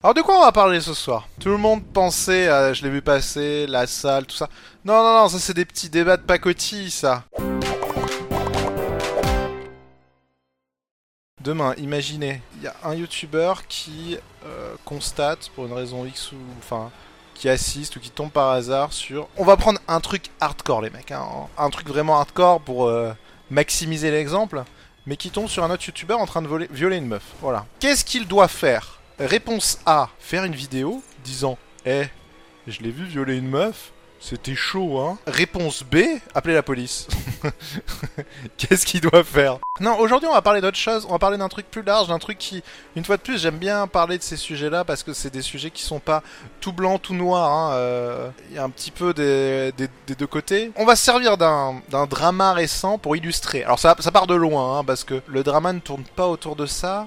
Alors de quoi on va parler ce soir? Tout le monde pensait, à, je l'ai vu passer, la salle, tout ça. Non, non, non, ça c'est des petits débats de pacotille, ça. Demain, imaginez, il y a un YouTuber qui euh, constate, pour une raison X ou... Enfin, qui assiste ou qui tombe par hasard sur... On va prendre un truc hardcore, les mecs. Hein, un truc vraiment hardcore pour euh, maximiser l'exemple. Mais qui tombe sur un autre YouTuber en train de violer une meuf. Voilà. Qu'est-ce qu'il doit faire? Réponse A, faire une vidéo disant Eh, je l'ai vu violer une meuf, c'était chaud, hein Réponse B, appeler la police. Qu'est-ce qu'il doit faire? Non, aujourd'hui on va parler d'autre chose, on va parler d'un truc plus large, d'un truc qui, une fois de plus, j'aime bien parler de ces sujets-là parce que c'est des sujets qui sont pas tout blanc, tout noir, hein. euh, il y a un petit peu des, deux côtés. On va se servir d'un drama récent pour illustrer. Alors ça, part de loin, hein, parce que le drama ne tourne pas autour de ça,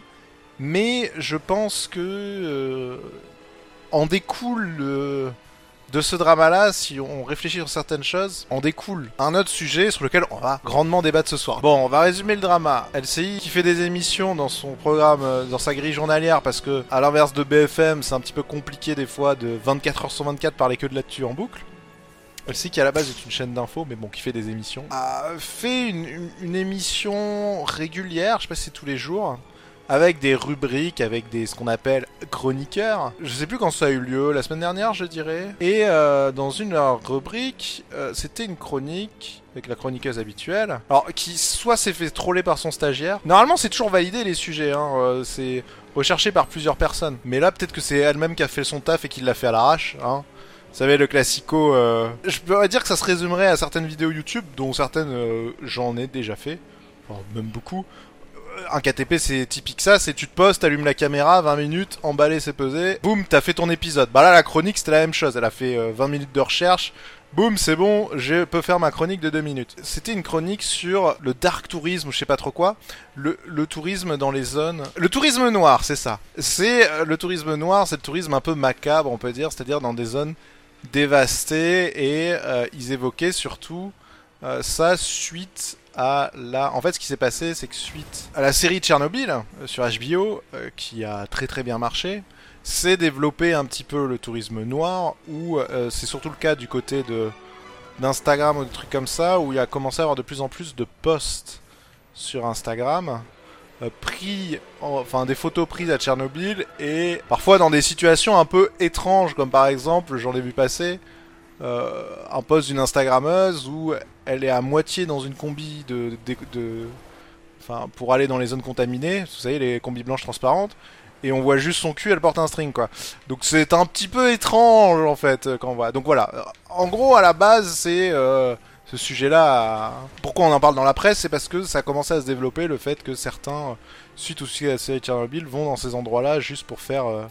mais je pense que euh, en découle euh, de ce drama-là, si on réfléchit sur certaines choses, en découle un autre sujet sur lequel on va grandement débattre ce soir. Bon, on va résumer le drama. LCI qui fait des émissions dans son programme, euh, dans sa grille journalière, parce que à l'inverse de BFM, c'est un petit peu compliqué des fois de 24 h sur 24 parler que de là-dessus en boucle. LCI qui à la base est une chaîne d'infos, mais bon, qui fait des émissions, a fait une, une émission régulière, je sais pas si c'est tous les jours, avec des rubriques, avec des ce qu'on appelle chroniqueurs. Je sais plus quand ça a eu lieu, la semaine dernière je dirais. Et euh, dans une rubrique, euh, c'était une chronique avec la chroniqueuse habituelle. Alors qui soit s'est fait troller par son stagiaire. Normalement c'est toujours validé les sujets, hein. Euh, c'est recherché par plusieurs personnes. Mais là peut-être que c'est elle-même qui a fait son taf et qui l'a fait à l'arrache. Hein. Vous savez, le classico... Je pourrais dire que ça se résumerait à certaines vidéos YouTube, dont certaines j'en ai déjà fait. Enfin, même beaucoup un KTP c'est typique ça, c'est tu te postes, t'allumes la caméra, 20 minutes, emballer c'est pesé, boum, t'as fait ton épisode. Bah là la chronique c'était la même chose, elle a fait 20 euh, minutes de recherche, boum, c'est bon, je peux faire ma chronique de 2 minutes. C'était une chronique sur le dark tourisme, je sais pas trop quoi, le, tourisme dans les zones... Le tourisme noir, c'est ça. C'est euh, le tourisme noir, c'est le tourisme un peu macabre on peut dire, c'est-à-dire dans des zones dévastées et euh, ils évoquaient surtout ça suite à la... En fait, ce qui s'est passé, c'est que suite à la série Tchernobyl euh, sur HBO, euh, qui a très très bien marché, s'est développé un petit peu le tourisme noir, où euh, c'est surtout le cas du côté de d'Instagram ou des trucs comme ça, où il a commencé à avoir de plus en plus de posts sur Instagram, pris, enfin des photos prises à Tchernobyl, et parfois dans des situations un peu étranges, comme par exemple, j'en ai vu passer, un post d'une Instagrammeuse où elle est à moitié dans une combi de, pour aller dans les zones contaminées, vous savez les combis blanches transparentes, et on voit juste son cul, elle porte un string quoi. Donc c'est un petit peu étrange en fait quand on voit. Donc voilà, en gros à la base c'est euh, ce sujet-là. Pourquoi on en parle dans la presse, c'est parce que ça a commencé à se développer le fait que certains, suite aussi à la série Tchernobyl, vont dans ces endroits-là juste pour faire euh, euh,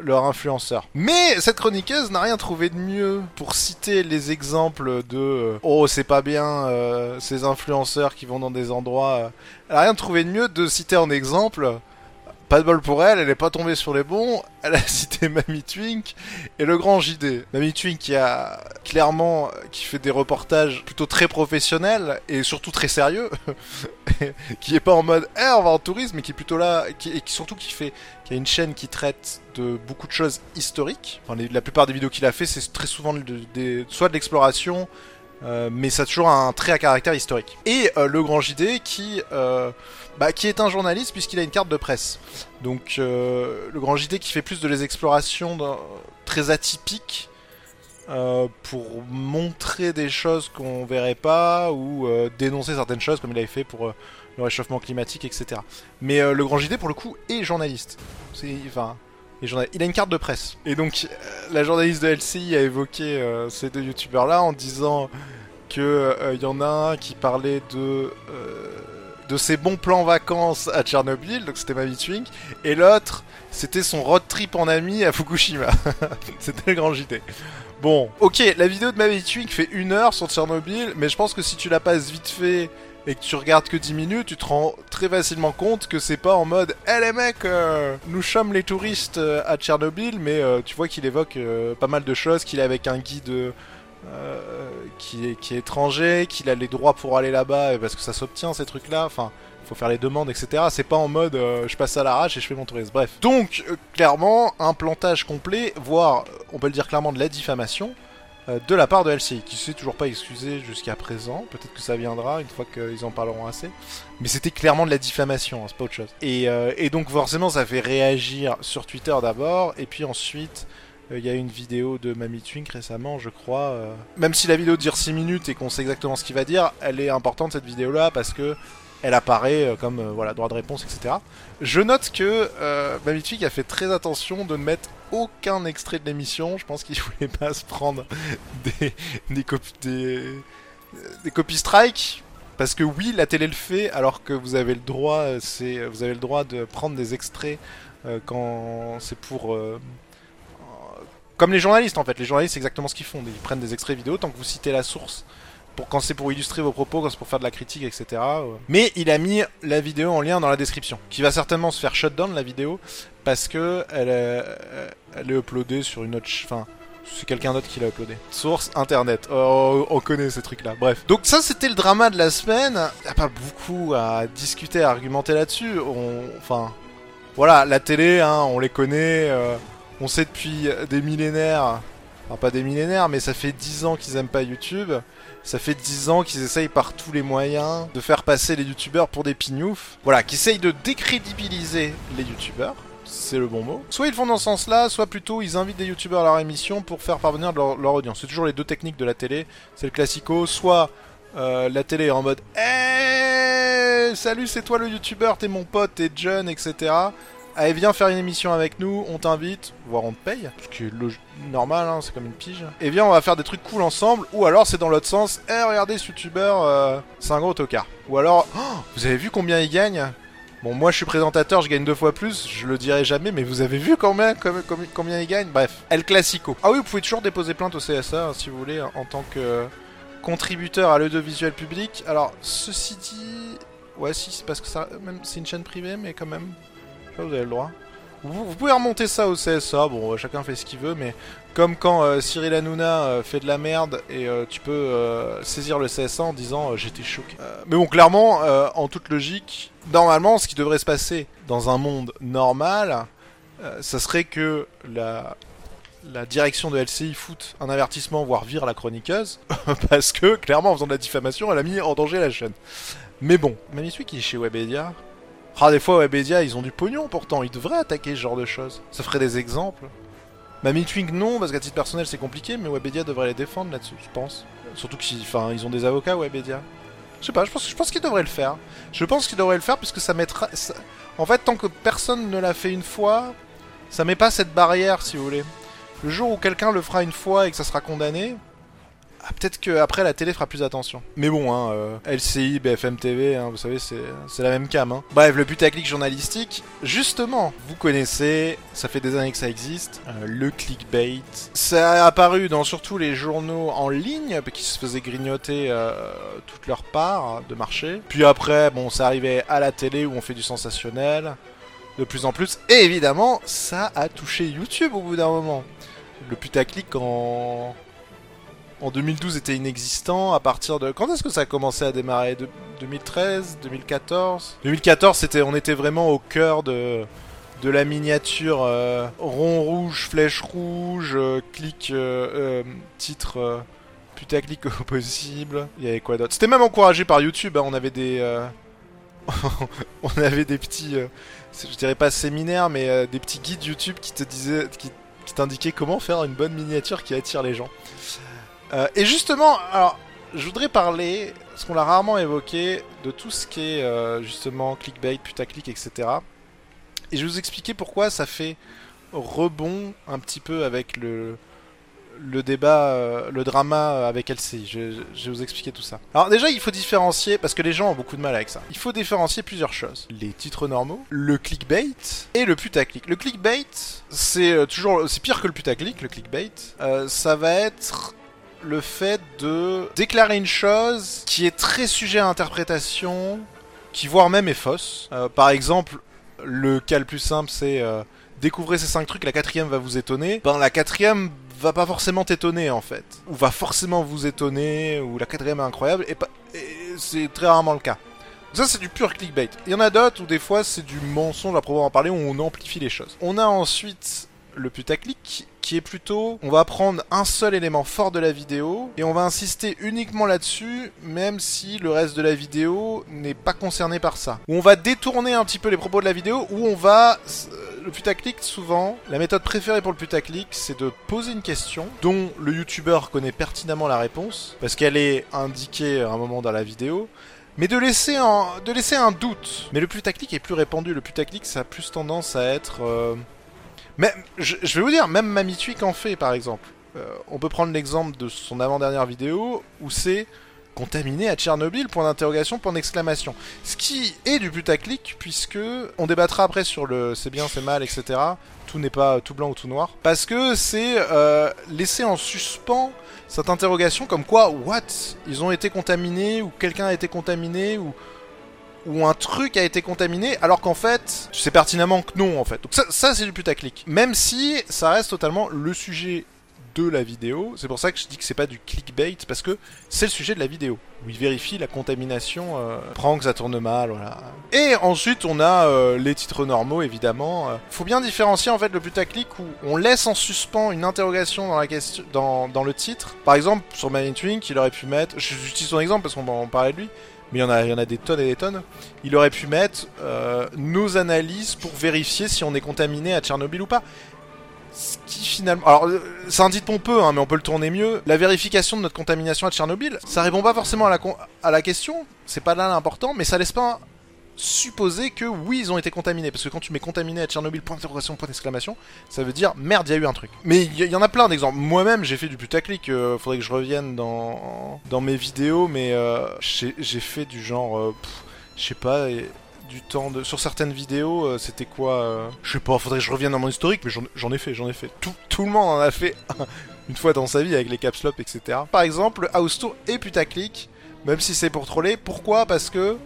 leur influenceur. Mais cette chroniqueuse n'a rien trouvé de mieux pour citer les exemples de euh, oh c'est pas bien euh, ces influenceurs qui vont dans des endroits. elle n'a rien trouvé de mieux de citer en exemple pas de bol pour elle, elle n'est pas tombée sur les bons. Elle a cité Mamie Twink et le grand JD. Mamie Twink qui a clairement qui fait des reportages plutôt très professionnels et surtout très sérieux, qui est pas en mode eh on va en tourisme, mais qui est plutôt là, et qui surtout qui fait, qui a une chaîne qui traite de beaucoup de choses historiques. Enfin, la plupart des vidéos qu'il a fait, c'est très souvent soit de l'exploration, euh, mais ça a toujours un trait à caractère historique. Et euh, le grand JD qui, euh, bah, qui est un journaliste puisqu'il a une carte de presse. Donc le grand JD qui fait plus de les explorations très atypiques pour montrer des choses qu'on verrait pas ou dénoncer certaines choses comme il avait fait pour le réchauffement climatique, etc. Mais le grand JD pour le coup est journaliste. Enfin il a une carte de presse. Et donc, euh, la journaliste de LCI a évoqué euh, ces deux youtubeurs-là en disant qu'il euh, y en a un qui parlait de de ses bons plans vacances à Tchernobyl, donc c'était Mavi Twink, et l'autre, c'était son road trip en ami à Fukushima. c'était le grand JT. Bon, ok, la vidéo de Mavi Twink fait une heure sur Tchernobyl, mais je pense que si tu la passes vite fait et que tu regardes que 10 minutes, tu te rends très facilement compte que c'est pas en mode Eh les mecs, euh, nous sommes les touristes euh, à Tchernobyl, mais euh, tu vois qu'il évoque pas mal de choses, qu'il est avec un guide euh, qui, est, qui est étranger, qu'il a les droits pour aller là-bas, parce que ça s'obtient ces trucs-là. Enfin, il faut faire les demandes, etc. C'est pas en mode euh, je passe à l'arrache et je fais mon tourisme. Bref. Donc, euh, clairement, un plantage complet, voire, on peut le dire clairement, de la diffamation. euh, De la part de LCI, qui s'est toujours pas excusé jusqu'à présent. Peut-être que ça viendra une fois qu'ils en parleront assez. Mais c'était clairement de la diffamation, hein, c'est pas autre chose. Et, euh, et donc forcément, ça fait réagir sur Twitter d'abord, et puis ensuite, euh, il y a une vidéo de Mamie Twink récemment, je crois. euh, Même si la vidéo dure 6 minutes et qu'on sait exactement ce qu'il va dire, elle est importante cette vidéo-là parce que elle apparaît euh, comme voilà droit de réponse, etc. Je note que Mamie Twink a fait très attention de ne mettre aucun extrait de l'émission. Je pense qu'il voulait pas se prendre des des copies des, des copies strike. Parce que oui, la télé le fait, alors que vous avez le droit, c'est vous avez le droit de prendre des extraits quand c'est pour euh, comme les journalistes en fait. Les journalistes, c'est exactement ce qu'ils font. Ils prennent des extraits vidéo tant que vous citez la source. Pour, quand c'est pour illustrer vos propos, quand c'est pour faire de la critique, etc. euh. Mais il a mis la vidéo en lien dans la description. Qui va certainement se faire shutdown la vidéo. Parce que elle est, elle est uploadée sur une autre. Enfin, c'est quelqu'un d'autre qui l'a uploadé. Source internet. Oh, on connaît ces trucs-là. Bref. Donc ça, c'était le drama de la semaine. Y a pas beaucoup à discuter, à argumenter là-dessus. Enfin, voilà, la télé, hein, on les connaît. euh, on sait depuis des millénaires. Enfin, pas des millénaires, mais ça fait 10 ans qu'ils aiment pas YouTube. Ça fait 10 ans qu'ils essayent par tous les moyens de faire passer les youtubeurs pour des pignoufs. Voilà, qu'ils essayent de décrédibiliser les youtubeurs. C'est le bon mot. Soit ils font dans ce sens-là, soit plutôt ils invitent des youtubeurs à leur émission pour faire parvenir leur, audience. C'est toujours les deux techniques de la télé. C'est le classico. Soit euh, la télé est en mode Eh Salut, c'est toi le youtubeur, t'es mon pote, t'es jeune, etc. Allez, viens faire une émission avec nous, on t'invite, voire on te paye, ce qui est normal, hein, c'est comme une pige. Et viens, on va faire des trucs cool ensemble, ou alors c'est dans l'autre sens, eh regardez ce youtubeur, euh, c'est un gros tocard. Ou alors, oh, vous avez vu combien il gagne? Bon, moi je suis présentateur, je gagne deux fois plus, je le dirai jamais, mais vous avez vu combien, combien, combien- il gagne? Bref, El Classico. Ah oui, vous pouvez toujours déposer plainte au CSA hein, si vous voulez, en tant que contributeur à l'audiovisuel public. Alors, ceci dit, ouais, si, c'est parce que ça, même, c'est une chaîne privée, mais quand même, vous avez le droit. Vous, pouvez remonter ça au CSA, bon, euh, chacun fait ce qu'il veut, mais comme quand euh, Cyril Hanouna euh, fait de la merde et tu peux saisir le CSA en disant j'étais choqué. Mais bon, clairement, en toute logique, normalement, ce qui devrait se passer dans un monde normal, ça serait que la, direction de LCI fout un avertissement, voire vire la chroniqueuse, parce que, clairement, en faisant de la diffamation, elle a mis en danger la chaîne. Mais bon, Mamie qui est chez Webedia. Ah, des fois, Webedia, ils ont du pognon pourtant, ils devraient attaquer ce genre de choses. Ça ferait des exemples. Mamie Twink, non, parce qu'à titre personnel, c'est compliqué, mais Webedia devrait les défendre là-dessus, je pense. Surtout qu'ils ils ont des avocats, Webedia. Je sais pas, je pense, je pense qu'ils devraient le faire. Je pense qu'ils devraient le faire puisque ça mettra. ça- En fait, tant que personne ne l'a fait une fois, ça met pas cette barrière, si vous voulez. Le jour où quelqu'un le fera une fois et que ça sera condamné, ah, peut-être que après la télé fera plus attention. Mais bon, hein, euh, LCI, BFM TV, hein, vous savez, c'est c'est la même cam. Hein. Bref, le putaclic journalistique, justement, vous connaissez, ça fait des années que ça existe, euh, le clickbait. Ça a apparu dans surtout les journaux en ligne, qui se faisaient grignoter euh, toute leur part de marché. Puis après, bon, ça arrivait à la télé où on fait du sensationnel, de plus en plus. Et évidemment, ça a touché YouTube au bout d'un moment. Le putaclic en en 2012 était inexistant. À partir de quand est-ce que ça a commencé à démarrer? De 2013 2014 2014 c'était on était vraiment au cœur de de la miniature euh, rond rouge flèche rouge euh, clic euh, titre putaclic au possible il y avait quoi d'autre? C'était même encouragé par YouTube hein, on avait des on avait des petits je dirais pas séminaires mais des petits guides YouTube qui te disaient qui t'indiquaient comment faire une bonne miniature qui attire les gens euh, et justement, alors, je voudrais parler, parce qu'on l'a rarement évoqué, de tout ce qui est euh, justement clickbait, putaclic, etc. Et je vais vous expliquer pourquoi ça fait rebond un petit peu avec le, le débat, euh, le drama avec LCI. Je, vais vous expliquer tout ça. Alors déjà, il faut différencier, parce que les gens ont beaucoup de mal avec ça. Il faut différencier plusieurs choses. Les titres normaux, le clickbait et le putaclic. Le clickbait, c'est toujours, c'est pire que le putaclic, le clickbait. Ça va être le fait de déclarer une chose qui est très sujet à interprétation, qui voire même est fausse. Euh, par exemple, le cas le plus simple, c'est euh, découvrez ces cinq trucs, la quatrième va vous étonner. Ben la quatrième va pas forcément t'étonner en fait. Ou va forcément vous étonner, ou la quatrième est incroyable, et, c'est très rarement le cas. Ça, c'est du pur clickbait. Il y en a d'autres où des fois c'est du mensonge à proprement parler, où on amplifie les choses. On a ensuite le putaclic qui est plutôt on va prendre un seul élément fort de la vidéo et on va insister uniquement là-dessus même si le reste de la vidéo n'est pas concerné par ça. Ou on va détourner un petit peu les propos de la vidéo ou on va le putaclic souvent, la méthode préférée pour le putaclic c'est de poser une question dont le youtubeur connaît pertinemment la réponse parce qu'elle est indiquée à un moment dans la vidéo mais de laisser, un, de laisser un doute. Mais le putaclic est plus répandu. Le putaclic, ça a plus tendance à être... Euh, mais je, vais vous dire, même Mamie Tweak en fait, par exemple. Euh, on peut prendre l'exemple de son avant-dernière vidéo où c'est contaminé à Tchernobyl, point d'interrogation, point d'exclamation. Ce qui est du putaclic, puisque on débattra après sur le c'est bien, c'est mal, etc. Tout n'est pas tout blanc ou tout noir. Parce que c'est euh, laisser en suspens cette interrogation comme quoi, what? Ils ont été contaminés, ou quelqu'un a été contaminé, ou ou un truc a été contaminé, alors qu'en fait, tu sais pertinemment que non, en fait. Donc ça, ça c'est du putaclic. Même si ça reste totalement le sujet de la vidéo, c'est pour ça que je dis que c'est pas du clickbait, parce que c'est le sujet de la vidéo, où il vérifie la contamination, euh, prend que ça tourne mal, voilà. Et ensuite, on a euh, les titres normaux, évidemment. Euh. Faut bien différencier, en fait, le putaclic où on laisse en suspens une interrogation dans la question, dans, dans le titre. Par exemple, sur Main Twink, il aurait pu mettre, j'utilise son exemple parce qu'on parler de lui, mais il y, en a, des tonnes et des tonnes. Il aurait pu mettre euh, nos analyses pour vérifier si on est contaminé à Tchernobyl ou pas. Ce qui finalement... Alors, euh, c'est un dit pompeux, hein, mais on peut le tourner mieux. La vérification de notre contamination à Tchernobyl, ça répond pas forcément à la, à la question, c'est pas là l'important, mais ça laisse pas supposer que oui, ils ont été contaminés. Parce que quand tu mets contaminé à Tchernobyl, point d'interrogation, point d'exclamation, ça veut dire merde, il y a eu un truc. Mais il y, en a plein d'exemples. Moi-même, j'ai fait du putaclic. Euh, faudrait que je revienne dans, dans mes vidéos, mais euh, j'ai fait du genre. Euh, je sais pas. du temps de... Sur certaines vidéos, c'était quoi Je sais pas, faudrait que je revienne dans mon historique, mais j'en ai fait, j'en ai fait. Tout, tout le monde en a fait une fois dans sa vie avec les caps etc. Par exemple, House Tour et putaclic, même si c'est pour troller. Pourquoi? Parce que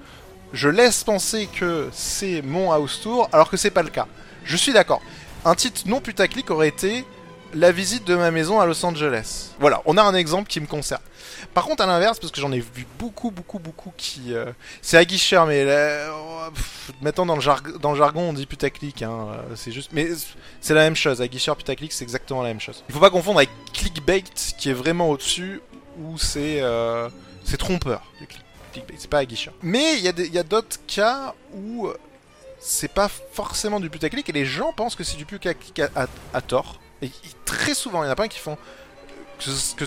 je laisse penser que c'est mon house tour, alors que c'est pas le cas. Je suis d'accord. Un titre non putaclic aurait été la visite de ma maison à Los Angeles. Voilà, on a un exemple qui me concerne. Par contre, à l'inverse, parce que j'en ai vu beaucoup, beaucoup, beaucoup qui. Euh, c'est aguicheur, mais maintenant dans le, dans le jargon, on dit putaclic. Hein, euh, c'est juste. Mais c'est la même chose. Aguicheur, putaclic, c'est exactement la même chose. Il faut pas confondre avec clickbait, qui est vraiment au-dessus, où c'est. Euh, c'est trompeur, c'est pas aguicheur. Mais il y a d'autres cas où euh, c'est pas forcément du putaclic et les gens pensent que c'est du putaclic à, à, tort. Et, très souvent, il y en a pas qui font. Que,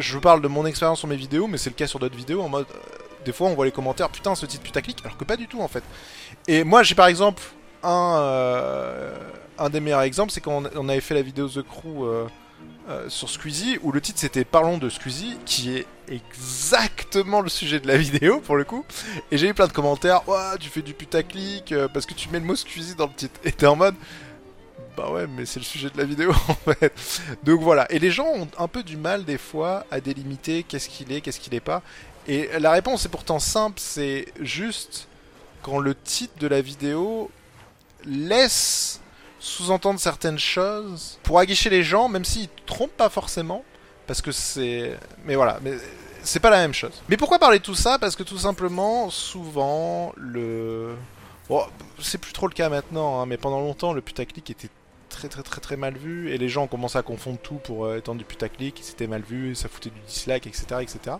je, parle de mon expérience sur mes vidéos, mais c'est le cas sur d'autres vidéos en mode. Euh, des fois, on voit les commentaires, putain, ce titre putaclic, alors que pas du tout en fait. Et moi, j'ai par exemple un, euh, des meilleurs exemples, c'est quand on, avait fait la vidéo The Crew. Euh, sur Squeezie où le titre c'était Parlons de Squeezie qui est exactement le sujet de la vidéo pour le coup. Et j'ai eu plein de commentaires Ouah, tu fais du putaclic euh, parce que tu mets le mot Squeezie dans le titre et t'es en mode bah ouais mais c'est le sujet de la vidéo en fait donc voilà. Et les gens ont un peu du mal des fois à délimiter qu'est-ce qu'il est qu'est-ce qu'il est pas. Et la réponse est pourtant simple c'est juste quand le titre de la vidéo laisse sous-entendre certaines choses pour aguicher les gens, même s'ils trompent pas forcément, parce que c'est... Mais voilà, mais c'est pas la même chose. Mais pourquoi parler de tout ça? Parce que tout simplement, souvent, le... Bon, c'est plus trop le cas maintenant, hein, mais pendant longtemps, le putaclic était très très très très mal vu, et les gens ont commencé à confondre tout pour euh, du putaclic, c'était mal vu, ça foutait du dislike, etc., etc.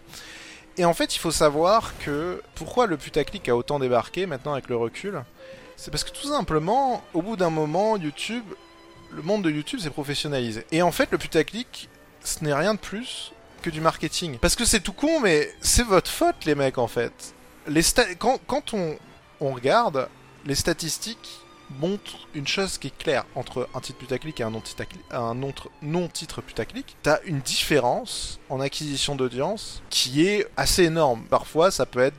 Et en fait, il faut savoir que pourquoi le putaclic a autant débarqué maintenant avec le recul, c'est parce que tout simplement, au bout d'un moment, YouTube, le monde de YouTube s'est professionnalisé. Et en fait, le putaclic, ce n'est rien de plus que du marketing. Parce que c'est tout con, mais c'est votre faute, les mecs, en fait. Les quand, quand on, on regarde, les statistiques montrent une chose qui est claire entre un titre putaclic et un non-titre non putaclic. T'as une différence en acquisition d'audience qui est assez énorme. Parfois, ça peut être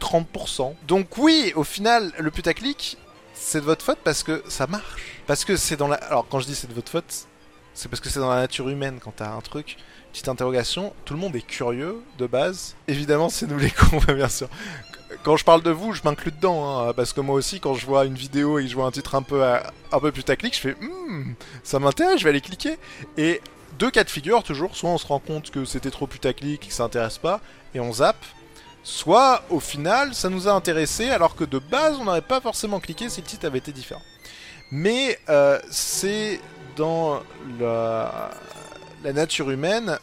30%. Donc oui, au final, le putaclic, c'est de votre faute parce que ça marche. Parce que c'est dans la... Alors quand je dis c'est de votre faute, c'est parce que c'est dans la nature humaine quand t'as un truc. Petite interrogation, tout le monde est curieux de base. Évidemment, c'est nous les cons, bien sûr. Quand je parle de vous, je m'inclus dedans, hein, parce que moi aussi, quand je vois une vidéo et je vois un titre un peu, un peu putaclic, je fais hmm, ça m'intéresse, je vais aller cliquer. Et deux cas de figure toujours. Soit on se rend compte que c'était trop putaclic, que ça intéresse pas, et on zappe. Soit au final, ça nous a intéressé alors que de base, on n'aurait pas forcément cliqué si le titre avait été différent. Mais euh, c'est dans la, la nature humaine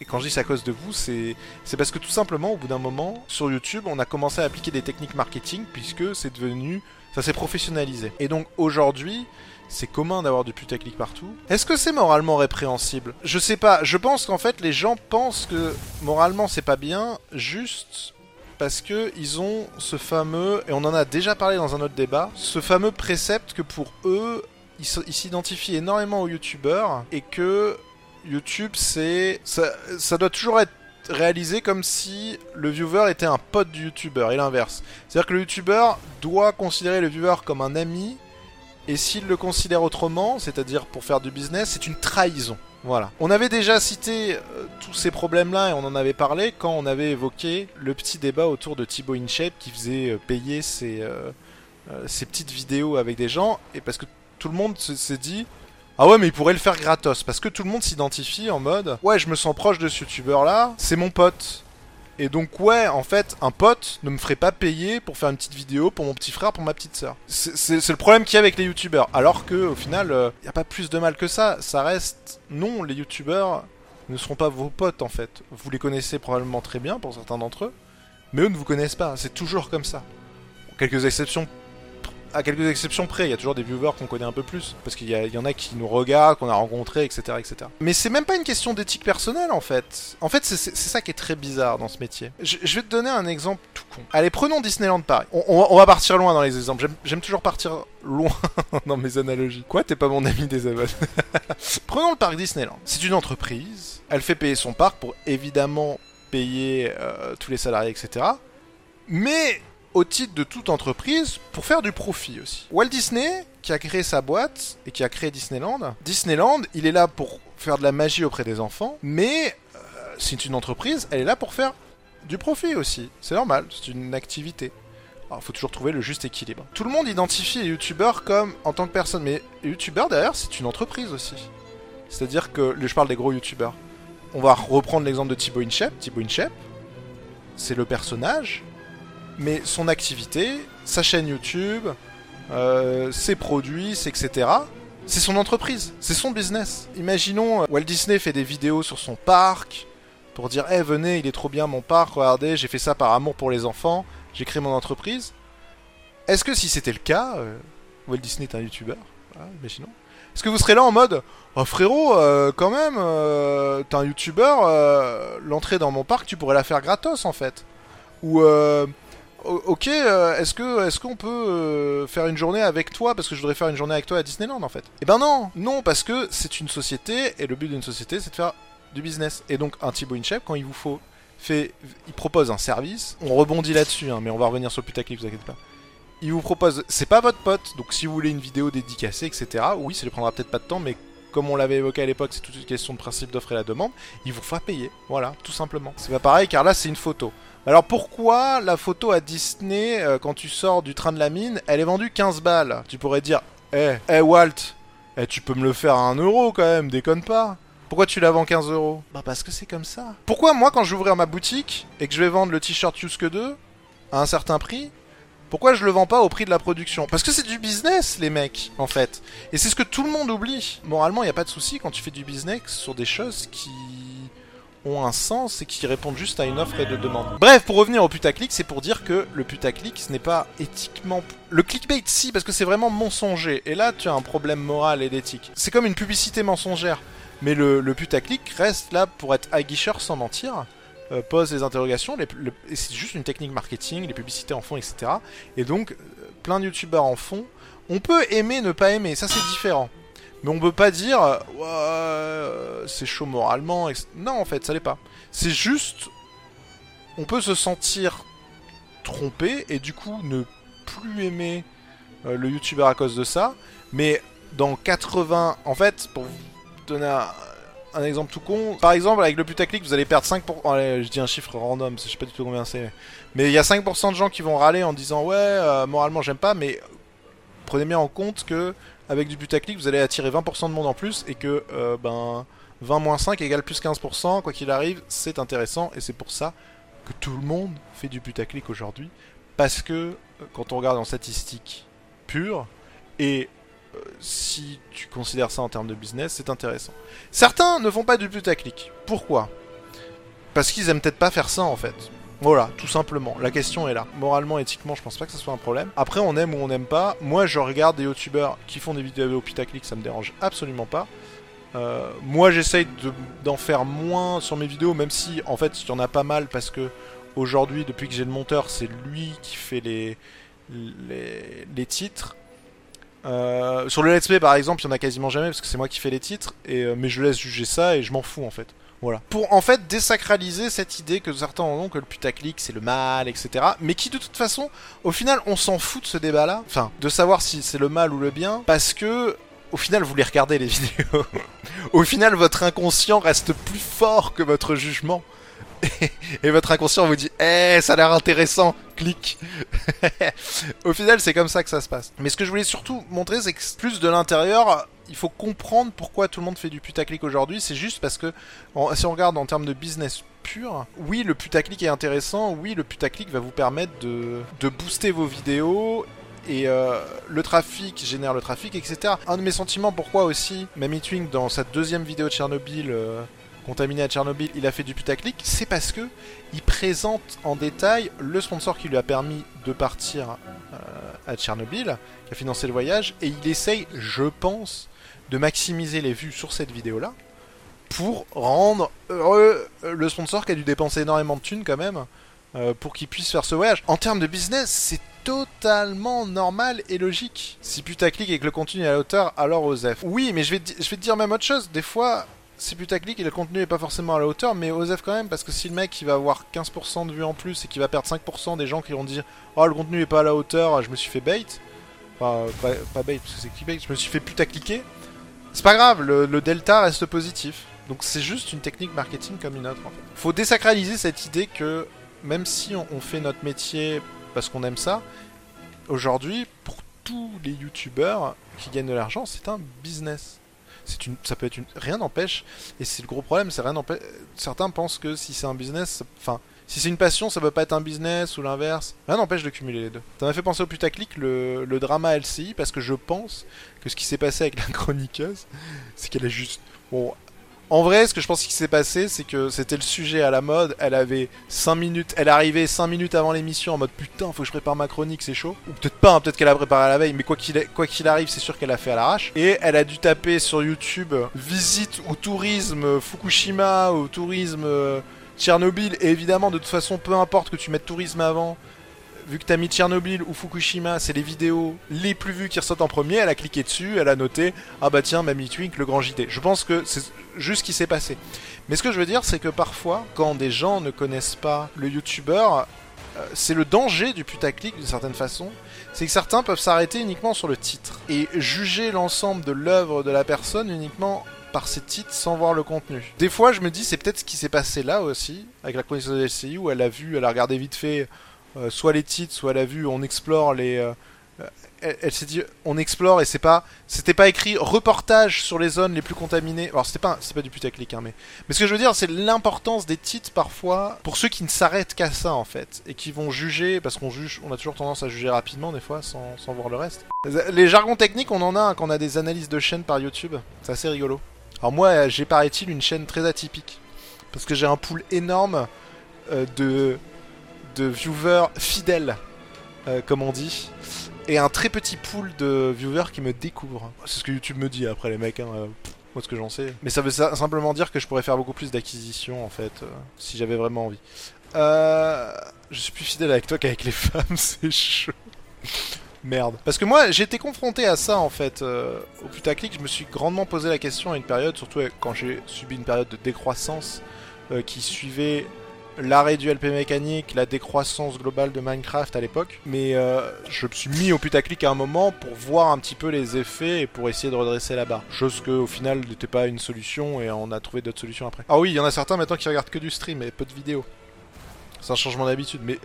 et quand je dis c'est à cause de vous, c'est parce que tout simplement, au bout d'un moment, sur YouTube, on a commencé à appliquer des techniques marketing puisque c'est devenu. Ça s'est professionnalisé. Et donc aujourd'hui, c'est commun d'avoir du putaclic partout. Est-ce que c'est moralement répréhensible? Je sais pas. Je pense qu'en fait, les gens pensent que moralement c'est pas bien, juste parce que ils ont ce fameux, et on en a déjà parlé dans un autre débat, ce fameux précepte que pour eux, ils s'identifient énormément aux youtubeurs et que YouTube, c'est. Ça, doit toujours être réalisé comme si le viewer était un pote du youtubeur et l'inverse. C'est-à-dire que le youtubeur doit considérer le viewer comme un ami et s'il le considère autrement, c'est-à-dire pour faire du business, c'est une trahison. Voilà. On avait déjà cité euh, tous ces problèmes-là et on en avait parlé quand on avait évoqué le petit débat autour de Thibaut InShape qui faisait euh, payer ses, euh, ses petites vidéos avec des gens et parce que tout le monde s'est dit ah ouais, mais il pourrait le faire gratos parce que tout le monde s'identifie en mode ouais, je me sens proche de ce youtubeur là, c'est mon pote. Et donc ouais, en fait, un pote ne me ferait pas payer pour faire une petite vidéo pour mon petit frère, pour ma petite sœur. C'est le problème qu'il y a avec les youtubeurs. Alors que au final, il euh, n'y a pas plus de mal que ça. Ça reste non, les youtubeurs ne seront pas vos potes en fait. Vous les connaissez probablement très bien pour certains d'entre eux, mais eux ne vous connaissent pas. C'est toujours comme ça. Quelques exceptions à quelques exceptions près, il y a toujours des viewers qu'on connaît un peu plus, parce qu'il y, en a qui nous regardent, qu'on a rencontrés, etc., etc. Mais c'est même pas une question d'éthique personnelle en fait. En fait, c'est ça qui est très bizarre dans ce métier. Je, vais te donner un exemple tout con. Allez, prenons Disneyland Paris. On, va partir loin dans les exemples. J'aime toujours partir loin dans mes analogies. Quoi, t'es pas mon ami des abonnés Prenons le parc Disneyland. C'est une entreprise. Elle fait payer son parc pour évidemment payer euh, tous les salariés, etc. Mais au titre de toute entreprise pour faire du profit aussi. Walt Disney, qui a créé sa boîte et qui a créé Disneyland, Disneyland, il est là pour faire de la magie auprès des enfants, mais euh, c'est une entreprise, elle est là pour faire du profit aussi. C'est normal, c'est une activité. Alors, faut toujours trouver le juste équilibre. Tout le monde identifie les youtubeurs comme en tant que personne, mais les youtubeurs derrière, c'est une entreprise aussi. C'est-à-dire que, je parle des gros youtubeurs. On va reprendre l'exemple de Thibaut InShape. Thibaut InShape, c'est le personnage, mais son activité, sa chaîne YouTube, euh, ses produits, etc. C'est son entreprise, c'est son business. Imaginons euh, Walt Disney fait des vidéos sur son parc pour dire "Eh venez, il est trop bien mon parc, regardez, j'ai fait ça par amour pour les enfants, j'ai créé mon entreprise." Est-ce que si c'était le cas, euh, Walt Disney est un youtubeur, imaginons. Est-ce que vous serez là en mode "Oh frérot, quand même, t'es un youtubeur, l'entrée dans mon parc, tu pourrais la faire gratos en fait." Ou ok, euh, est-ce que est-ce qu'on peut euh, faire une journée avec toi? Parce que je voudrais faire une journée avec toi à Disneyland en fait Eh ben non, non parce que c'est une société et le but d'une société c'est de faire du business. Et donc un Thibaut InShape quand il vous faut fait, il propose un service. On rebondit là-dessus, hein, mais on va revenir sur le putaclic, vous inquiétez pas. Il vous propose, c'est pas votre pote, donc si vous voulez une vidéo dédicacée, etc. Oui, ça lui prendra peut-être pas de temps, mais comme on l'avait évoqué à l'époque, c'est toute une question de principe d'offre et la demande. Il vous fera payer, voilà, tout simplement. C'est pas pareil car là c'est une photo. Alors pourquoi la photo à Disney, euh, quand tu sors du train de la mine, elle est vendue 15 balles? Tu pourrais dire, eh, hey, Walt, eh, tu peux me le faire à 1 euro quand même, déconne pas. Pourquoi tu la vends 15 euros? Bah parce que c'est comme ça. Pourquoi moi quand je vais ouvrir ma boutique et que je vais vendre le t-shirt Yusuke 2 à un certain prix, pourquoi je le vends pas au prix de la production? Parce que c'est du business, les mecs, en fait. Et c'est ce que tout le monde oublie. Moralement, il n'y a pas de souci quand tu fais du business sur des choses qui ont un sens et qui répondent juste à une offre et de demande. Bref, pour revenir au putaclic, c'est pour dire que le putaclic, ce n'est pas éthiquement... Le clickbait, si, parce que c'est vraiment mensonger. Et là, tu as un problème moral et d'éthique. C'est comme une publicité mensongère. Mais le, le putaclic reste là pour être aguicheur sans mentir. Euh, pose des interrogations, c'est juste une technique marketing, les publicités en font, etc. Et donc, euh, plein de youtubeurs en font. On peut aimer, ne pas aimer, ça c'est différent. Mais on peut pas dire euh, c'est chaud moralement. Non, en fait, ça l'est pas. C'est juste. On peut se sentir trompé et du coup ne plus aimer le youtubeur à cause de ça. Mais dans 80. En fait, pour vous donner un, exemple tout con, par exemple, avec le putaclic, vous allez perdre 5%. Allez, je dis un chiffre random, je sais pas du tout combien c'est. Mais il y a 5% de gens qui vont râler en disant ouais, euh, moralement j'aime pas, mais prenez bien en compte que avec du putaclic, vous allez attirer 20% de monde en plus et que euh, ben 20 moins 5 égale plus 15%, quoi qu'il arrive, c'est intéressant et c'est pour ça que tout le monde fait du putaclic aujourd'hui. Parce que euh, quand on regarde en statistiques pures, et si tu considères ça en termes de business, c'est intéressant. Certains ne font pas du putaclic. Pourquoi? Parce qu'ils aiment peut-être pas faire ça en fait. Voilà, tout simplement. La question est là. Moralement, éthiquement, je pense pas que ce soit un problème. Après, on aime ou on n'aime pas. Moi, je regarde des youtubeurs qui font des vidéos au putaclic, ça me dérange absolument pas. Euh, moi, j'essaye d'en faire moins sur mes vidéos, même si, en fait, il y en a pas mal parce que aujourd'hui, depuis que j'ai le monteur, c'est lui qui fait les, les, titres. Euh, sur le let's play, par exemple, il y en a quasiment jamais parce que c'est moi qui fais les titres. Et, euh, mais je laisse juger ça et je m'en fous en fait. Voilà. Pour en fait désacraliser cette idée que certains ont que le putaclic c'est le mal, etc. Mais qui de toute façon, au final, on s'en fout de ce débat-là. Enfin, de savoir si c'est le mal ou le bien. Parce que, au final, vous les regardez les vidéos. au final, votre inconscient reste plus fort que votre jugement. et votre inconscient vous dit Eh, ça a l'air intéressant, clique Au final, c'est comme ça que ça se passe. Mais ce que je voulais surtout montrer, c'est que plus de l'intérieur, il faut comprendre pourquoi tout le monde fait du putaclic aujourd'hui. C'est juste parce que, si on regarde en termes de business pur, oui, le putaclic est intéressant. Oui, le putaclic va vous permettre de, de booster vos vidéos et euh, le trafic génère le trafic, etc. Un de mes sentiments, pourquoi aussi, Mamie Twink, dans sa deuxième vidéo de Tchernobyl, euh, contaminé à Tchernobyl, il a fait du putaclic, c'est parce que il présente en détail le sponsor qui lui a permis de partir euh, à Tchernobyl, qui a financé le voyage, et il essaye, je pense, de maximiser les vues sur cette vidéo-là pour rendre heureux le sponsor qui a dû dépenser énormément de thunes quand même euh, pour qu'il puisse faire ce voyage. En termes de business, c'est totalement normal et logique. Si putaclic et que le contenu est à la hauteur, alors Osef. Oui, mais je vais, je vais te dire même autre chose. Des fois, c'est putaclic et le contenu est pas forcément à la hauteur, mais Osef quand même, parce que si le mec il va avoir 15% de vues en plus et qu'il va perdre 5% des gens qui vont dire Oh, le contenu est pas à la hauteur, je me suis fait bait. Enfin, pas, bait, parce que c'est clickbait, je me suis fait putacliquer. C'est pas grave, le, delta reste positif. Donc c'est juste une technique marketing comme une autre en fait. Faut désacraliser cette idée que même si on, fait notre métier parce qu'on aime ça, aujourd'hui, pour tous les youtubeurs qui gagnent de l'argent, c'est un business. C'est une, ça peut être une, rien n'empêche, et c'est le gros problème, c'est rien n'empêche. Certains pensent que si c'est un business, enfin, si c'est une passion, ça peut pas être un business ou l'inverse. Rien n'empêche de cumuler les deux. Ça m'a fait penser au putaclic le, drama LCI parce que je pense que ce qui s'est passé avec la chroniqueuse, c'est qu'elle est juste. En vrai, ce que je pense qui s'est passé, c'est que c'était le sujet à la mode. Elle avait 5 minutes, elle arrivait 5 minutes avant l'émission en mode putain, faut que je prépare ma chronique, c'est chaud. Ou peut-être pas, hein, peut-être qu'elle a préparé à la veille, mais quoi qu'il arrive, c'est sûr qu'elle a fait à l'arrache. Et elle a dû taper sur YouTube visite ou tourisme Fukushima ou tourisme euh, Tchernobyl, et évidemment, de toute façon, peu importe que tu mettes tourisme avant, vu que t'as mis Tchernobyl ou Fukushima, c'est les vidéos les plus vues qui ressortent en premier, elle a cliqué dessus, elle a noté Ah bah tiens, Mamie Twink, le grand JT. Je pense que c'est juste ce qui s'est passé. Mais ce que je veux dire, c'est que parfois, quand des gens ne connaissent pas le youtubeur, euh, c'est le danger du putaclic d'une certaine façon, c'est que certains peuvent s'arrêter uniquement sur le titre et juger l'ensemble de l'œuvre de la personne uniquement par ses titres sans voir le contenu. Des fois, je me dis, c'est peut-être ce qui s'est passé là aussi, avec la connaissance de LCI, où elle a vu, elle a regardé vite fait euh, soit les titres, soit la vue, on explore les. Euh, elle, s'est dit, on explore et c'est pas, c'était pas écrit reportage sur les zones les plus contaminées. Alors c'était pas, c'est pas du putaclic, hein, mais, mais ce que je veux dire, c'est l'importance des titres parfois pour ceux qui ne s'arrêtent qu'à ça en fait et qui vont juger parce qu'on juge, on a toujours tendance à juger rapidement des fois sans, sans voir le reste. Les jargons techniques, on en a quand on a des analyses de chaînes par YouTube, c'est assez rigolo. Alors moi, j'ai paraît-il une chaîne très atypique. Parce que j'ai un pool énorme euh, de, de viewers fidèles, euh, comme on dit. Et un très petit pool de viewers qui me découvrent. C'est ce que YouTube me dit après les mecs, hein, euh, moi ce que j'en sais. Mais ça veut simplement dire que je pourrais faire beaucoup plus d'acquisitions en fait, si j'avais vraiment envie. je suis plus fidèle avec toi qu'avec les femmes, c'est chaud. Merde. Parce que moi, j'ai été confronté à ça en fait. Euh, au putaclic, je me suis grandement posé la question à une période, surtout quand j'ai subi une période de décroissance euh, qui suivait l'arrêt du LP mécanique, la décroissance globale de Minecraft à l'époque. Mais euh, je me suis mis au putaclic à un moment pour voir un petit peu les effets et pour essayer de redresser la barre. Chose que au final n'était pas une solution et on a trouvé d'autres solutions après. Ah oui, il y en a certains maintenant qui regardent que du stream et peu de vidéos. C'est un changement d'habitude. Mais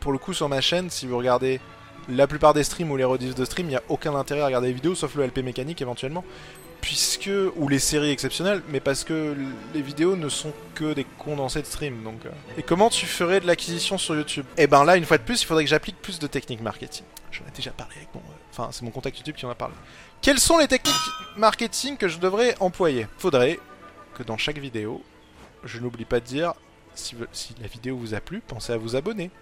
pour le coup, sur ma chaîne, si vous regardez la plupart des streams ou les rediffs de stream, il n'y a aucun intérêt à regarder les vidéos, sauf le LP mécanique éventuellement, puisque ou les séries exceptionnelles, mais parce que les vidéos ne sont que des condensés de stream. Donc, euh. Et comment tu ferais de l'acquisition sur YouTube? Eh ben là, une fois de plus, il faudrait que j'applique plus de techniques marketing. J'en ai déjà parlé avec mon, euh, enfin c'est mon contact YouTube qui en a parlé. Quelles sont les techniques marketing que je devrais employer? Faudrait que dans chaque vidéo, je n'oublie pas de dire si, si la vidéo vous a plu, pensez à vous abonner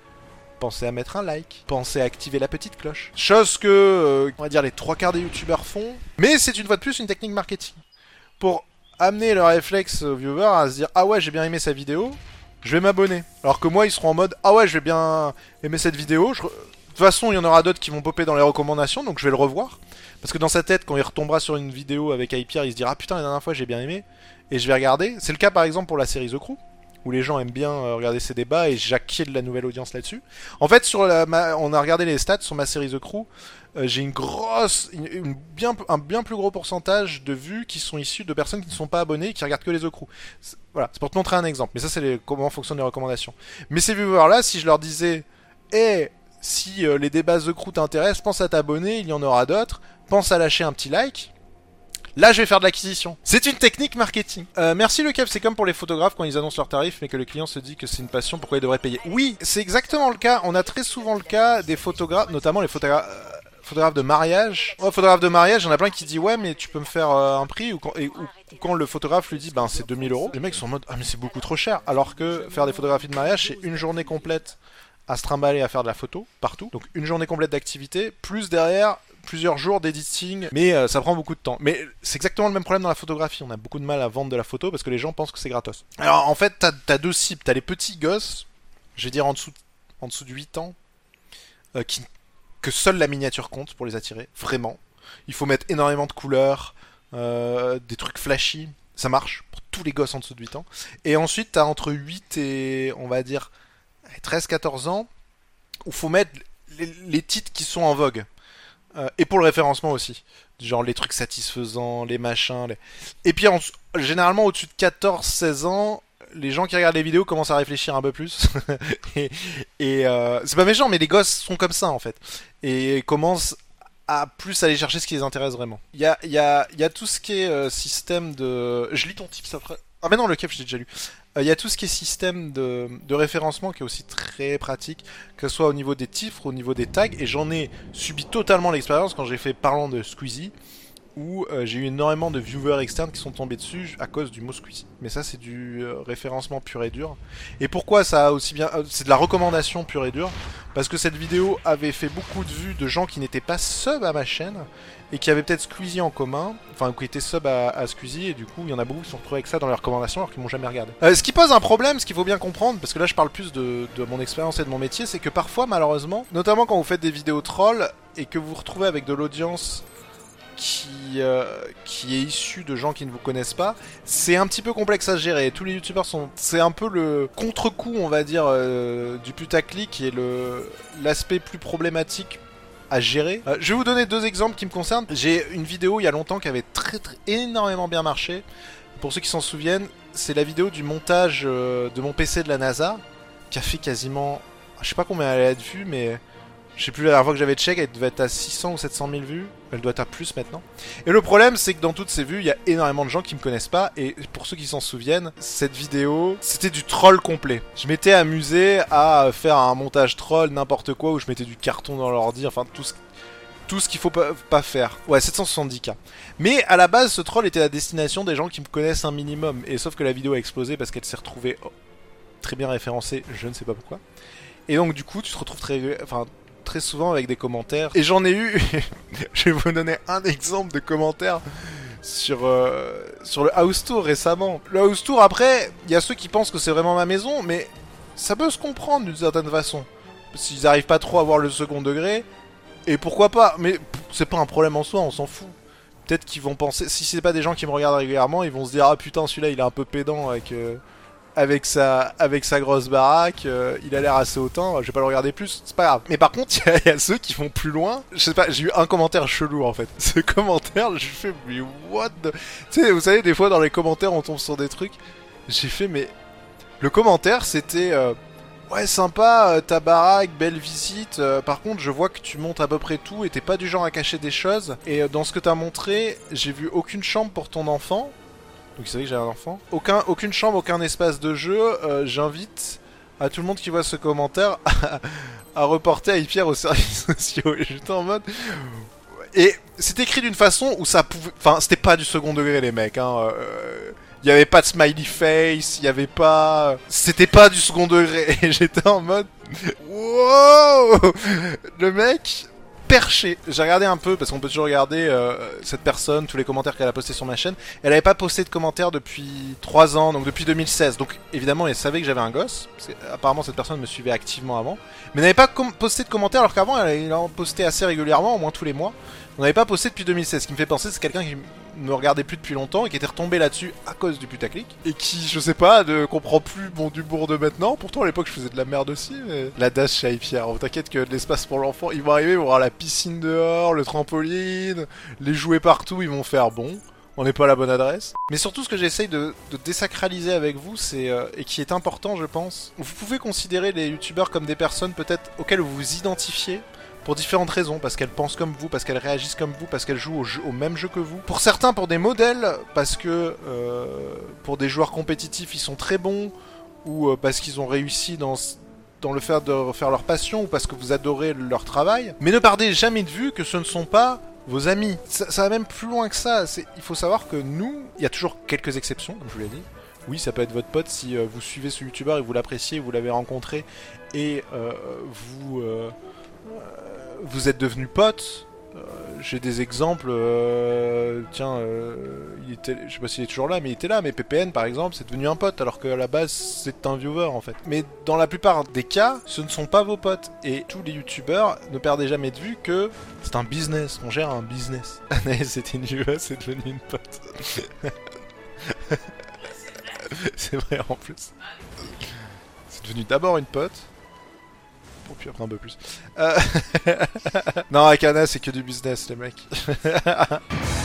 pensez à mettre un like, pensez à activer la petite cloche. Chose que, euh, on va dire, les trois quarts des youtubeurs font, mais c'est une fois de plus une technique marketing. Pour amener le réflexe aux viewers à se dire Ah ouais, j'ai bien aimé sa vidéo, je vais m'abonner. Alors que moi, ils seront en mode Ah ouais, je vais bien aimer cette vidéo. De toute façon, il y en aura d'autres qui vont popper dans les recommandations, donc je vais le revoir. Parce que dans sa tête, quand il retombera sur une vidéo avec Hyper, il se dira Ah putain, la dernière fois j'ai bien aimé, et je vais regarder. C'est le cas par exemple pour la série The Crew où les gens aiment bien euh, regarder ces débats et j'acquiert de la nouvelle audience là-dessus. En fait, sur la, on a regardé les stats sur ma série The Crew. Euh, j'ai une grosse, un bien plus gros pourcentage de vues qui sont issues de personnes qui ne sont pas abonnées et qui regardent que les The Crew. Voilà, c'est pour te montrer un exemple. Mais ça, c'est comment fonctionnent les recommandations. Mais ces viewers-là, si je leur disais, hé, si euh, les débats The Crew t'intéressent, pense à t'abonner, il y en aura d'autres. Pense à lâcher un petit like. Là, je vais faire de l'acquisition. C'est une technique marketing. Euh, merci le Kev, c'est comme pour les photographes quand ils annoncent leurs tarifs, mais que le client se dit que c'est une passion, pourquoi il devrait payer Oui, c'est exactement le cas. On a très souvent le cas des photographes, notamment les photographes euh, photographes de mariage. Ouais, photographe de mariage, il y en a plein qui disent ouais, mais tu peux me faire euh, un prix ou quand, ou, quand le photographe lui dit ben c'est 2000 euros. Les mecs sont en mode ah mais c'est beaucoup trop cher. Alors que faire des photographies de mariage c'est une journée complète à se trimballer à faire de la photo partout. Donc une journée complète d'activité plus derrière plusieurs jours d'editing, mais euh, ça prend beaucoup de temps. Mais c'est exactement le même problème dans la photographie. On a beaucoup de mal à vendre de la photo parce que les gens pensent que c'est gratos. Alors en fait, t'as as deux cibles. T'as les petits gosses, je vais dire en dessous, en dessous de 8 ans, euh, que seule la miniature compte pour les attirer, vraiment. Il faut mettre énormément de couleurs, euh, des trucs flashy. Ça marche pour tous les gosses en dessous de 8 ans. Et ensuite, t'as entre 8 et, on va dire, 13-14 ans, où faut mettre les titres qui sont en vogue. Euh, et pour le référencement aussi. Genre les trucs satisfaisants, les machins. Et puis généralement au-dessus de 14-16 ans, les gens qui regardent les vidéos commencent à réfléchir un peu plus. et, euh, c'est pas méchant, mais les gosses sont comme ça en fait. Et commencent à plus aller chercher ce qui les intéresse vraiment. Il y a, tout ce qui est euh, système de... Je lis ton tips après. Ah mais non, le cap, je l'ai déjà lu. Il y a tout ce qui est système de, référencement qui est aussi très pratique, que ce soit au niveau des titres, au niveau des tags, et j'en ai subi totalement l'expérience quand j'ai fait parlant de Squeezie, où euh, j'ai eu énormément de viewers externes qui sont tombés dessus à cause du mot Squeezie. Mais ça c'est du euh, référencement pur et dur. Et pourquoi ça a aussi bien... Euh, c'est de la recommandation pure et dure, parce que cette vidéo avait fait beaucoup de vues de gens qui n'étaient pas sub à ma chaîne, et qui avaient peut-être Squeezie en commun, enfin qui étaient sub à, Squeezie, et du coup il y en a beaucoup qui sont retrouvés avec ça dans les recommandations alors qu'ils m'ont jamais regardé. Euh, ce qui pose un problème, ce qu'il faut bien comprendre, parce que là je parle plus de, mon expérience et de mon métier, c'est que parfois malheureusement, notamment quand vous faites des vidéos trolls et que vous vous retrouvez avec de l'audience qui, euh, qui est issue de gens qui ne vous connaissent pas, c'est un petit peu complexe à gérer. Tous les youtubeurs sont. C'est un peu le contre-coup, on va dire, euh, du putaclic le l'aspect plus problématique gérer. Euh, je vais vous donner deux exemples qui me concernent. J'ai une vidéo il y a longtemps qui avait très, très énormément bien marché. Pour ceux qui s'en souviennent, c'est la vidéo du montage euh, de mon PC de la NASA qui a fait quasiment, je sais pas combien elle a vue, mais je sais plus la dernière fois que j'avais check, elle devait être à 600 ou 700 000 vues. Elle doit être à plus maintenant. Et le problème, c'est que dans toutes ces vues, il y a énormément de gens qui me connaissent pas. Et pour ceux qui s'en souviennent, cette vidéo, c'était du troll complet. Je m'étais amusé à faire un montage troll, n'importe quoi, où je mettais du carton dans l'ordi, enfin tout ce, tout ce qu'il faut pas, faire. Ouais, 770k. Mais à la base, ce troll était la destination des gens qui me connaissent un minimum. Et sauf que la vidéo a explosé parce qu'elle s'est retrouvée oh, très bien référencée, je ne sais pas pourquoi. Et donc du coup, tu te retrouves très, enfin, très souvent avec des commentaires. Et j'en ai eu, je vais vous donner un exemple de commentaire sur, euh, sur le House Tour récemment. Le House Tour, après, il y a ceux qui pensent que c'est vraiment ma maison, mais ça peut se comprendre d'une certaine façon. S'ils n'arrivent pas trop à voir le second degré, et pourquoi pas, mais c'est pas un problème en soi, on s'en fout. Peut-être qu'ils vont penser, si c'est pas des gens qui me regardent régulièrement, ils vont se dire ah putain celui-là il est un peu pédant avec euh, avec sa, avec sa grosse baraque, euh, il a l'air assez hautain, je vais pas le regarder plus, c'est pas grave. Mais par contre, il y, a ceux qui vont plus loin. Je sais pas, j'ai eu un commentaire chelou en fait. Ce commentaire, j'ai fait, mais what the... Tu sais, vous savez, des fois dans les commentaires, on tombe sur des trucs. J'ai fait, mais. Le commentaire, c'était. Euh, Ouais, sympa, euh, ta baraque, belle visite. par contre, je vois que tu montes à peu près tout et t'es pas du genre à cacher des choses. Et dans ce que t'as montré, j'ai vu aucune chambre pour ton enfant. Donc, il savait que j'avais un enfant. Aucun, aucune chambre, aucun espace de jeu. Euh, J'invite à tout le monde qui voit ce commentaire à, reporter à Pierre aux services sociaux. J'étais en mode. Et c'est écrit d'une façon où ça pouvait. Enfin, c'était pas du second degré, les mecs. Hein. euh, il y avait pas de smiley face, il y avait pas. C'était pas du second degré. J'étais en mode. Wow Le mec perché. J'ai regardé un peu parce qu'on peut toujours regarder euh, cette personne, tous les commentaires qu'elle a postés sur ma chaîne. Elle avait pas posté de commentaires depuis 3 ans, donc depuis 2016. Donc évidemment, elle savait que j'avais un gosse. Parce que, apparemment, cette personne me suivait activement avant. Mais n'avait pas posté de commentaires alors qu'avant, elle, elle en postait assez régulièrement, au moins tous les mois. On n'avait pas posté depuis 2016. Ce qui me fait penser, c'est quelqu'un qui ne regardait plus depuis longtemps et qui était retombé là-dessus à cause du putaclic. Et qui, je sais pas, ne comprend plus mon humour de maintenant. Pourtant, à l'époque, je faisais de la merde aussi. Mais... La dash chez Pierre. Oh, T'inquiète que de l'espace pour l'enfant, ils vont arriver, ils vont avoir la piscine dehors, le trampoline, les jouets partout, ils vont faire bon. On n'est pas à la bonne adresse. Mais surtout, ce que j'essaye de, de désacraliser avec vous, c'est euh, et qui est important, je pense. Vous pouvez considérer les youtubeurs comme des personnes peut-être auxquelles vous vous identifiez pour différentes raisons, parce qu'elles pensent comme vous, parce qu'elles réagissent comme vous, parce qu'elles jouent au, même jeu que vous. Pour certains, pour des modèles, parce que euh, pour des joueurs compétitifs, ils sont très bons, ou euh, parce qu'ils ont réussi dans, dans le fait de faire leur passion, ou parce que vous adorez leur travail. Mais ne perdez jamais de vue que ce ne sont pas vos amis. Ça, va même plus loin que ça. Il faut savoir que nous, il y a toujours quelques exceptions, comme je vous l'ai dit. Oui, ça peut être votre pote si euh, vous suivez ce youtubeur et vous l'appréciez, vous l'avez rencontré et vous vous êtes devenus potes. Euh, J'ai des exemples. euh, tiens, euh, il était, je sais pas s'il est toujours là, mais il était là. Mais PPN, par exemple, c'est devenu un pote, alors qu'à la base, c'est un viewer en fait. Mais dans la plupart des cas, ce ne sont pas vos potes. Et tous les youtubeurs ne perdez jamais de vue que c'est un business. On gère un business. C'était une viewer, c'est devenu une pote. c'est vrai en plus. C'est devenu d'abord une pote. Puis après un peu plus. Euh, non, avec Anna, c'est que du business, les mecs.